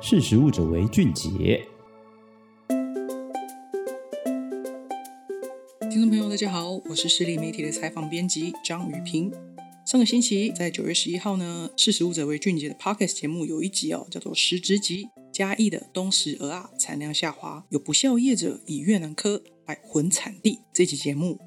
识食物者为俊杰。听众朋友，大家好，我是食力媒体的采访编辑张雨平。上个星期，在九月十一号呢，识食物者为俊杰的 Podcast 节目有一集哦，叫做《食直击》，嘉义的东石蚵仔产量下滑，有不孝业者以越南科来混产地。这集节目，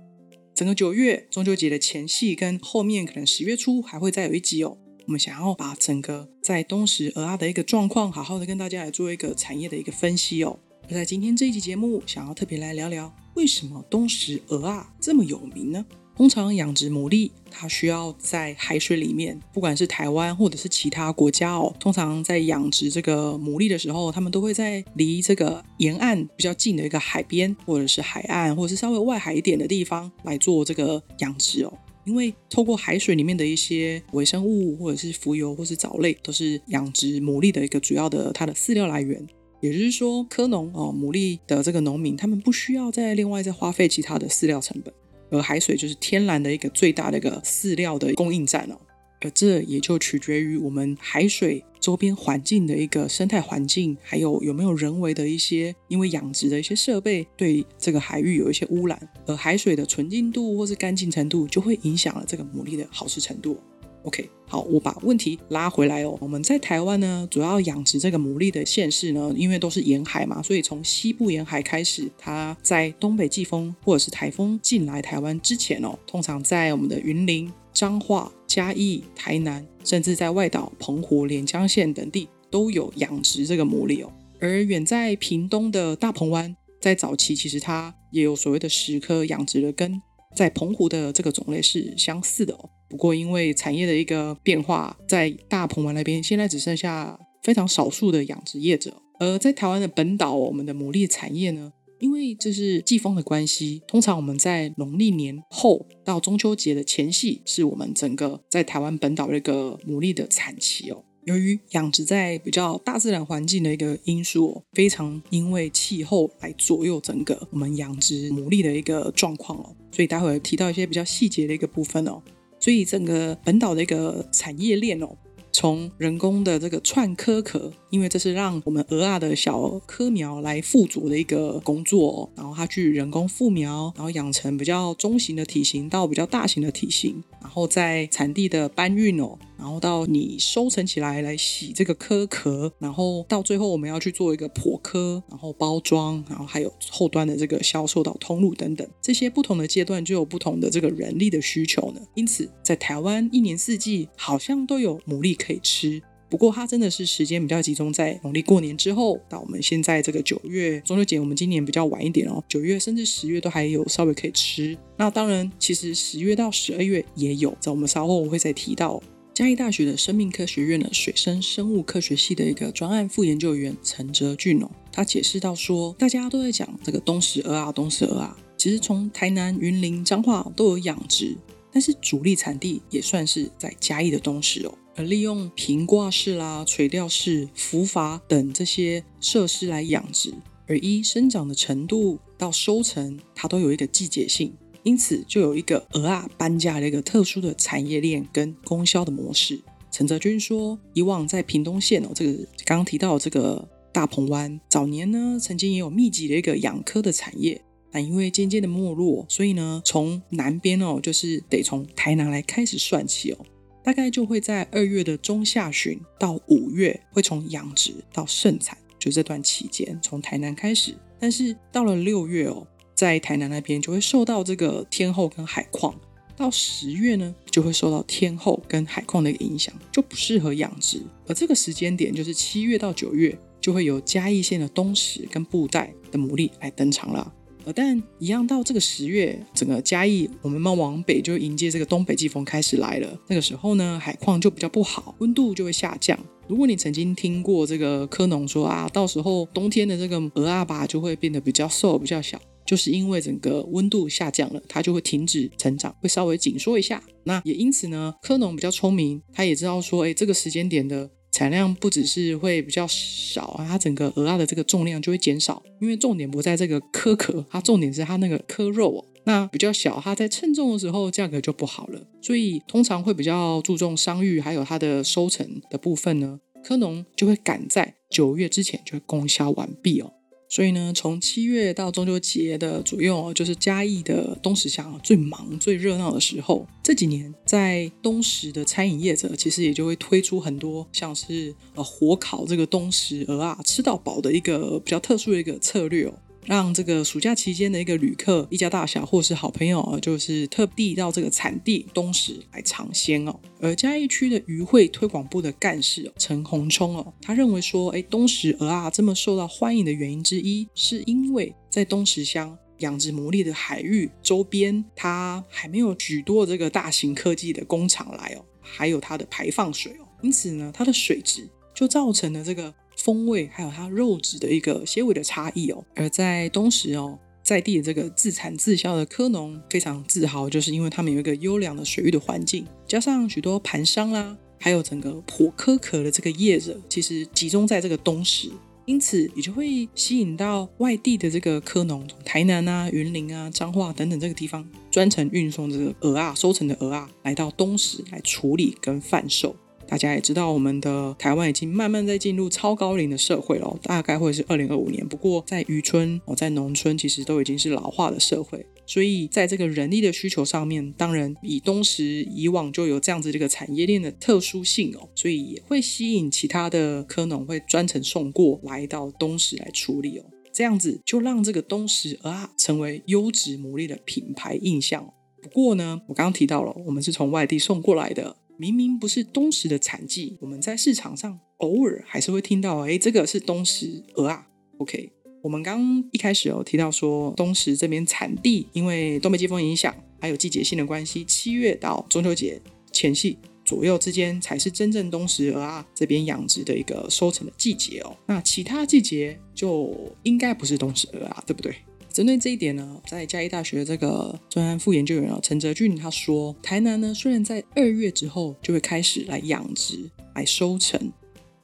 整个九月中秋节的前戏跟后面，可能十月初还会再有一集哦。我们想要把整个在东石蚵仔的一个状况，好好的跟大家来做一个产业的一个分析哦。而在今天这一集节目，想要特别来聊聊，为什么东石蚵仔这么有名呢？通常养殖牡蛎，它需要在海水里面，不管是台湾或者是其他国家哦，通常在养殖这个牡蛎的时候，他们都会在离这个沿岸比较近的一个海边，或者是海岸，或者是稍微外海一点的地方来做这个养殖哦。因为透过海水里面的一些微生物，或者是浮游，或是藻类，都是养殖牡蛎的一个主要的它的饲料来源。也就是说，科农哦，牡蛎的这个农民，他们不需要再另外再花费其他的饲料成本，而海水就是天然的一个最大的一个饲料的供应站哦。而这也就取决于我们海水周边环境的一个生态环境，还有有没有人为的一些因为养殖的一些设备对这个海域有一些污染，而海水的纯净度或是干净程度就会影响了这个牡蛎的好吃程度。OK，好，我把问题拉回来哦。我们在台湾呢，主要养殖这个牡蛎的县市呢，因为都是沿海嘛，所以从西部沿海开始，它在东北季风或者是台风进来台湾之前哦，通常在我们的云林、彰化、嘉义、台南，甚至在外岛澎湖、连江县等地都有养殖这个牡蛎哦。而远在屏东的大鹏湾，在早期其实它也有所谓的石科养殖的根在澎湖的这个种类是相似的哦。不过，因为产业的一个变化，在大鹏湾那边现在只剩下非常少数的养殖业者。而在台湾的本岛，我们的牡蛎产业呢，因为这是季风的关系，通常我们在农历年后到中秋节的前夕，是我们整个在台湾本岛的一个牡蛎的产期哦。由于养殖在比较大自然环境的一个因素，非常因为气候来左右整个我们养殖牡蛎的一个状况哦，所以待会提到一些比较细节的一个部分哦，所以整个本岛的一个产业链哦。从人工的这个串颗壳，因为这是让我们鹅啊的小颗苗来附着的一个工作，然后它去人工复苗，然后养成比较中型的体型到比较大型的体型，然后在产地的搬运哦，然后到你收成起来来洗这个壳壳，然后到最后我们要去做一个破壳，然后包装，然后还有后端的这个销售到通路等等，这些不同的阶段就有不同的这个人力的需求呢。因此，在台湾一年四季好像都有牡蛎可以吃，不过它真的是时间比较集中在农历过年之后到我们现在这个九月中秋节，我们今年比较晚一点哦，九月甚至十月都还有稍微可以吃。那当然，其实十月到十二月也有，在我们稍后我会再提到。嘉义大学的生命科学院的水生生物科学系的一个专案副研究员陈哲俊哦，他解释到说，大家都在讲这个东石蚵仔，东石蚵仔，其实从台南、云林、彰化都有养殖。但是主力产地也算是在嘉义的东石哦，而利用平挂式啦、垂钓式、浮筏等这些设施来养殖，而依生长的程度到收成，它都有一个季节性，因此就有一个鹅啊搬家的一个特殊的产业链跟供销的模式。陈泽军说，以往在屏东县哦，这个刚刚提到这个大鹏湾，早年呢曾经也有密集的一个养蚵的产业。但因为渐渐的没落，所以呢，从南边哦，就是得从台南来开始算起哦，大概就会在二月的中下旬到五月，会从养殖到盛产，就这段期间从台南开始。但是到了六月哦，在台南那边就会受到这个天候跟海况，到十月呢，就会受到天候跟海况的一个影响，就不适合养殖。而这个时间点就是七月到九月，就会有嘉义县的东石跟布袋的牡蛎来登场了。呃，但一样到这个十月，整个嘉义我们慢慢往北就迎接这个东北季风开始来了。那个时候呢，海况就比较不好，温度就会下降。如果你曾经听过这个科农说啊，到时候冬天的这个蚵仔吧就会变得比较瘦、比较小，就是因为整个温度下降了，它就会停止成长，会稍微紧缩一下。那也因此呢，科农比较聪明，他也知道说，哎，这个时间点的。产量不只是会比较少啊，它整个鹅啊的这个重量就会减少，因为重点不在这个壳壳，它重点是它那个壳肉哦，那比较小，它在称重的时候价格就不好了，所以通常会比较注重商誉，还有它的收成的部分呢，科农就会赶在九月之前就会供销完毕哦。所以呢，从七月到中秋节的左右哦，就是嘉义的东石乡最忙、最热闹的时候。这几年在东石的餐饮业者，其实也就会推出很多像是呃火烤这个东石鹅啊，吃到饱的一个比较特殊的一个策略哦。让这个暑假期间的一个旅客，一家大小或是好朋友，就是特地到这个产地东石来尝鲜哦。而嘉义区的渔会推广部的干事陈宏冲哦，他认为说，哎，东石鹅啊这么受到欢迎的原因之一，是因为在东石乡养殖牡蛎的海域周边，它还没有许多这个大型科技的工厂来哦，还有它的排放水哦，因此呢，它的水质就造成了这个。风味还有它肉质的一个些微的差异哦，而在东石哦，在地的这个自产自销的科农非常自豪，就是因为他们有一个优良的水域的环境，加上许多盘商啦，还有整个剖蚵壳的这个业者，其实集中在这个东石，因此也就会吸引到外地的这个科农，从台南啊、云林啊、彰化等等这个地方专程运送这个鹅啊收成的鹅啊来到东石来处理跟贩售。大家也知道，我们的台湾已经慢慢在进入超高龄的社会了，大概会是二零二五年。不过在渔村哦，在农村其实都已经是老化的社会，所以在这个人力的需求上面，当然以东石以往就有这样子这个产业链的特殊性哦，所以也会吸引其他的科农会专程送过来到东石来处理哦，这样子就让这个东石啊成为优质牡蛎的品牌印象。不过呢，我刚刚提到了，我们是从外地送过来的。明明不是东石的产季，我们在市场上偶尔还是会听到，哎，这个是东石鹅啊。OK，我们刚一开始有提到说，东石这边产地因为东北季风影响，还有季节性的关系，七月到中秋节前夕左右之间才是真正东石鹅啊这边养殖的一个收成的季节哦。那其他季节就应该不是东石鹅啊，对不对？针对这一点呢，在嘉义大学这个专案副研究员啊陈泽俊他说，台南呢虽然在二月之后就会开始来养殖、来收成，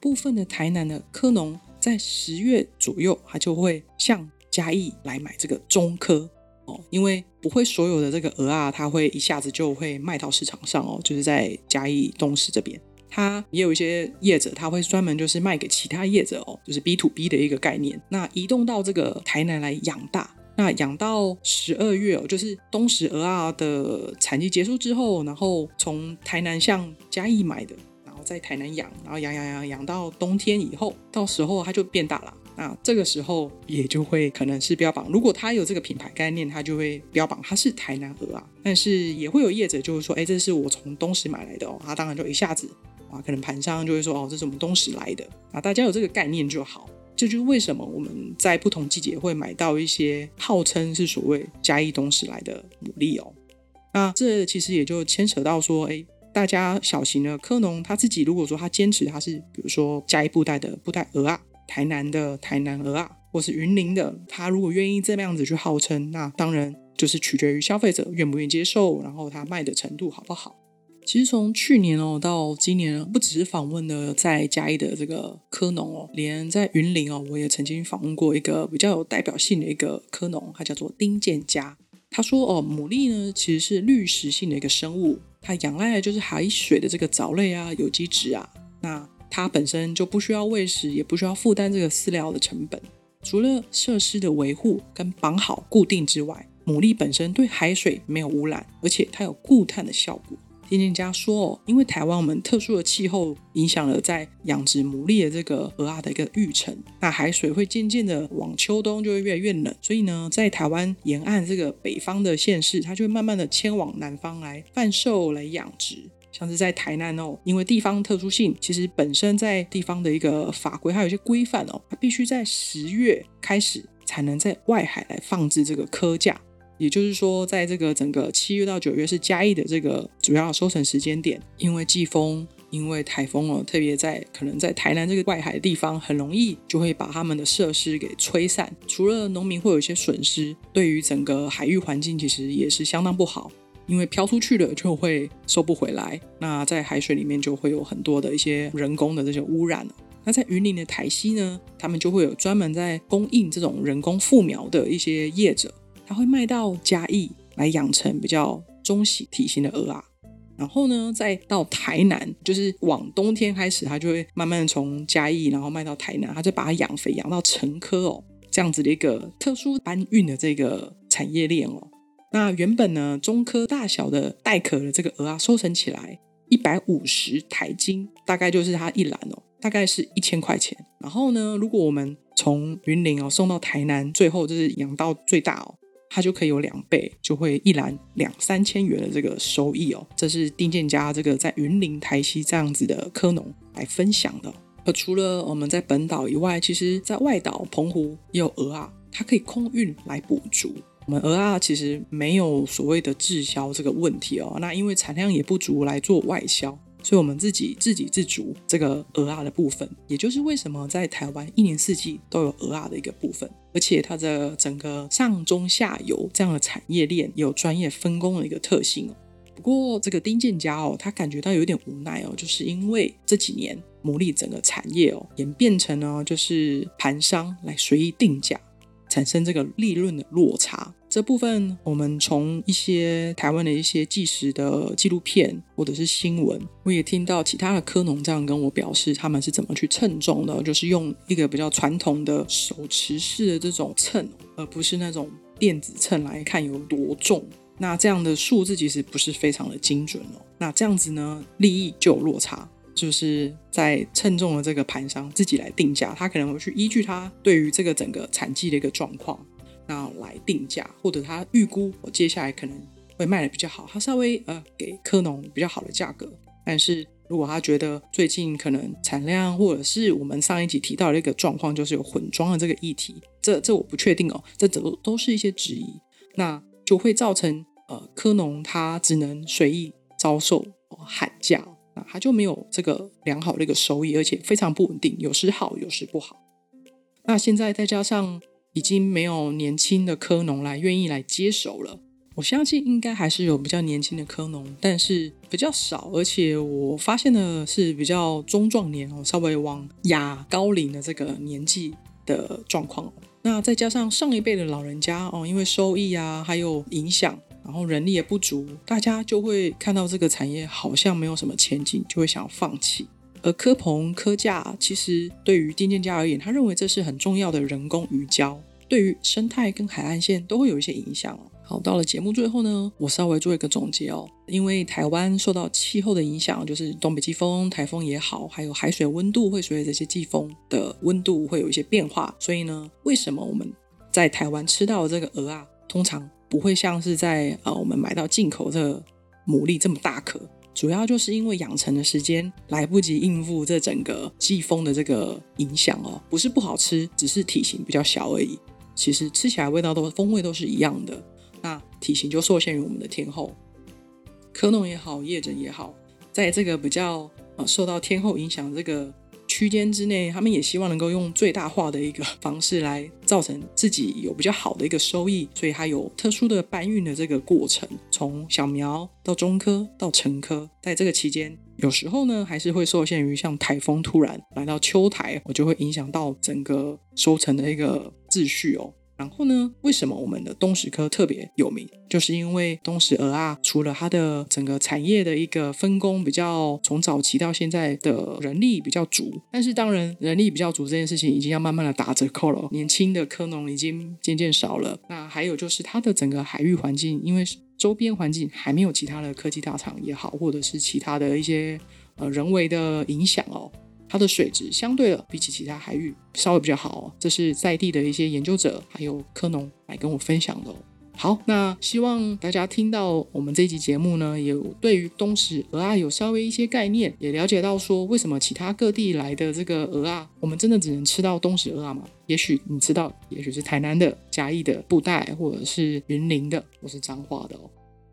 部分的台南的科农在十月左右，他就会向嘉义来买这个中科哦，因为不会所有的这个鹅啊，它会一下子就会卖到市场上哦，就是在嘉义东石这边。他也有一些业者，他会专门就是卖给其他业者哦，就是 B to B 的一个概念。那移动到这个台南来养大，那养到十二月哦，就是东石鹅啊的产季结束之后，然后从台南向嘉义买的，然后在台南养，然后养养养养到冬天以后，到时候它就变大了。那这个时候也就会可能是标榜，如果他有这个品牌概念，他就会标榜它是台南鹅啊。但是也会有业者就是说，哎，这是我从东石买来的哦，他当然就一下子。啊，可能盘商就会说，哦，这是我们东石来的啊，大家有这个概念就好。这就是为什么我们在不同季节会买到一些号称是所谓嘉义东石来的牡蛎哦。那这其实也就牵扯到说，哎，大家小型的科农他自己如果说他坚持他是，比如说嘉义布袋的布袋鹅啊，台南的台南鹅啊，或是云林的，他如果愿意这么样子去号称，那当然就是取决于消费者愿不愿意接受，然后他卖的程度好不好。其实从去年哦到今年，不只是访问了在嘉义的这个科农哦，连在云林哦，我也曾经访问过一个比较有代表性的一个科农，他叫做丁建家。他说哦，牡蛎呢其实是滤食性的一个生物，它仰赖的就是海水的这个藻类啊、有机质啊，那它本身就不需要喂食，也不需要负担这个饲料的成本。除了设施的维护跟绑好固定之外，牡蛎本身对海水没有污染，而且它有固碳的效果。丁建家说：“哦，因为台湾我们特殊的气候影响了在养殖牡蛎的这个蚵仔的一个育成，那海水会渐渐的往秋冬就会越来越冷，所以呢，在台湾沿岸这个北方的县市，它就会慢慢的迁往南方来贩售来养殖。像是在台南哦，因为地方特殊性，其实本身在地方的一个法规还有一些规范哦，它必须在十月开始才能在外海来放置这个蚵架。”也就是说，在这个整个七月到九月是嘉义的这个主要收成时间点，因为季风，因为台风哦，特别在可能在台南这个外海的地方，很容易就会把他们的设施给吹散。除了农民会有一些损失，对于整个海域环境其实也是相当不好，因为飘出去了就会收不回来。那在海水里面就会有很多的一些人工的这些污染。那在云林的台西呢，他们就会有专门在供应这种人工复苗的一些业者。它会卖到嘉义来养成比较中型体型的鹅啊，然后呢，再到台南，就是往冬天开始，它就会慢慢从嘉义，然后卖到台南，它就把它养肥，养到成颗哦，这样子的一个特殊搬运的这个产业链哦。那原本呢，中科大小的带壳的这个鹅啊，收成起来一百五十台斤，大概就是它一篮哦，大概是一千块钱。然后呢，如果我们从云林哦送到台南，最后就是养到最大哦，它就可以有两倍，就会一篮两三千元的这个收益哦。这是丁建家这个在云林台西这样子的科农来分享的。而除了我们在本岛以外，其实在外岛澎湖也有鹅啊，它可以空运来补足。我们鹅啊，其实没有所谓的滞销这个问题哦。那因为产量也不足来做外销，所以我们自己自给自足这个鹅啊的部分，也就是为什么在台湾一年四季都有鹅啊的一个部分，而且它的整个上中下游这样的产业链有专业分工的一个特性哦。不过这个丁建家哦，他感觉到有点无奈哦，就是因为这几年牡蛎整个产业哦演变成呢，就是盘商来随意定价。产生这个利润的落差，这部分我们从一些台湾的一些纪实的纪录片或者是新闻，我也听到其他的科农这样跟我表示，他们是怎么去称重的，就是用一个比较传统的手持式的这种秤，而不是那种电子秤来看有多重。那这样的数字其实不是非常的精准哦。那这样子呢，利益就有落差。就是在称重的这个盘商自己来定价，他可能会去依据他对于这个整个产季的一个状况，那来定价，或者他预估我接下来可能会卖的比较好，他稍微呃给科农比较好的价格。但是如果他觉得最近可能产量或者是我们上一集提到的一个状况，就是有混装的这个议题，这这我不确定哦，这都都是一些质疑，那就会造成呃科农他只能随意招售喊价。他就没有这个良好的一个收益，而且非常不稳定，有时好，有时不好。那现在再加上已经没有年轻的科农来愿意来接手了，我相信应该还是有比较年轻的科农，但是比较少，而且我发现的是比较中壮年哦，稍微往亚高龄的这个年纪的状况。那再加上上一辈的老人家哦，因为收益啊，还有影响。然后人力也不足，大家就会看到这个产业好像没有什么前景，就会想要放弃。而蚵棚、蚵架，其实对于丁建家而言，他认为这是很重要的人工鱼礁，对于生态跟海岸线都会有一些影响。好，到了节目最后呢，我稍微做一个总结哦。因为台湾受到气候的影响，就是东北季风、台风也好，还有海水温度会随着这些季风的温度会有一些变化，所以呢，为什么我们在台湾吃到的这个鹅啊，通常不会像是在呃我们买到进口这个牡蛎这么大颗，主要就是因为养成的时间来不及应付这整个季风的这个影响哦，不是不好吃，只是体型比较小而已。其实吃起来味道都风味都是一样的，那体型就受限于我们的天后，科农也好，叶枕也好，在这个比较呃受到天后影响这个。区间之内，他们也希望能够用最大化的一个方式来造成自己有比较好的一个收益，所以它有特殊的搬运的这个过程，从小苗到中科到成科，在这个期间，有时候呢还是会受限于像台风突然来到秋台，我就会影响到整个收成的一个秩序哦。然后呢，为什么我们的东石科特别有名？就是因为东石蚵啊，除了它的整个产业的一个分工比较从早期到现在的人力比较足，但是当然人力比较足这件事情已经要慢慢的打折扣了，年轻的科农已经渐渐少了。那还有就是它的整个海域环境，因为周边环境还没有其他的科技大厂也好，或者是其他的一些呃人为的影响哦。它的水质相对的比起其他海域稍微比较好哦，这是在地的一些研究者还有科农来跟我分享的哦。好，那希望大家听到我们这一集节目呢，有对于东石蚵啊有稍微一些概念，也了解到说为什么其他各地来的这个蚵啊，我们真的只能吃到东石蚵啊吗？也许你知道，也许是台南的、嘉义的、布袋，或者是云林的，或是彰化的哦。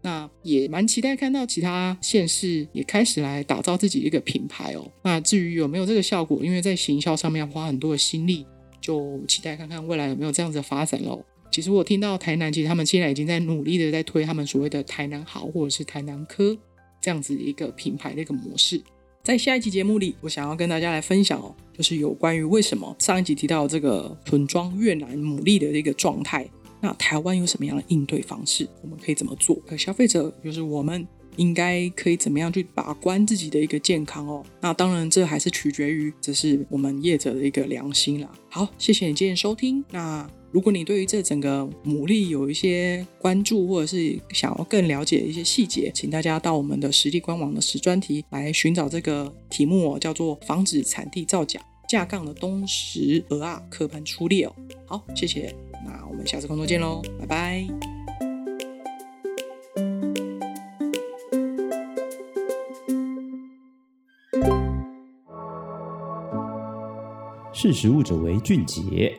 那也蛮期待看到其他县市也开始来打造自己一个品牌哦。那至于有没有这个效果，因为在行销上面花很多的心力，就期待看看未来有没有这样子的发展喽。其实我听到台南，其实他们现在已经在努力的在推他们所谓的台南好或者是台南科这样子一个品牌的一个模式。在下一集节目里，我想要跟大家来分享哦，就是有关于为什么上一集提到这个屯庄越南牡蛎的一个状态。那台湾有什么样的应对方式？我们可以怎么做？可消费者就是我们应该可以怎么样去把关自己的一个健康哦。那当然，这还是取决于这是我们业者的一个良心啦。好，谢谢你今天收听。那如果你对于这整个牡蛎有一些关注，或者是想要更了解一些细节，请大家到我们的实地官网的实专题来寻找这个题目哦，叫做“防止产地造假，架杠的东石鹅啊，刻盘出列”哦。好，谢谢。那我们下次工作见喽，拜拜。识食物者为俊杰。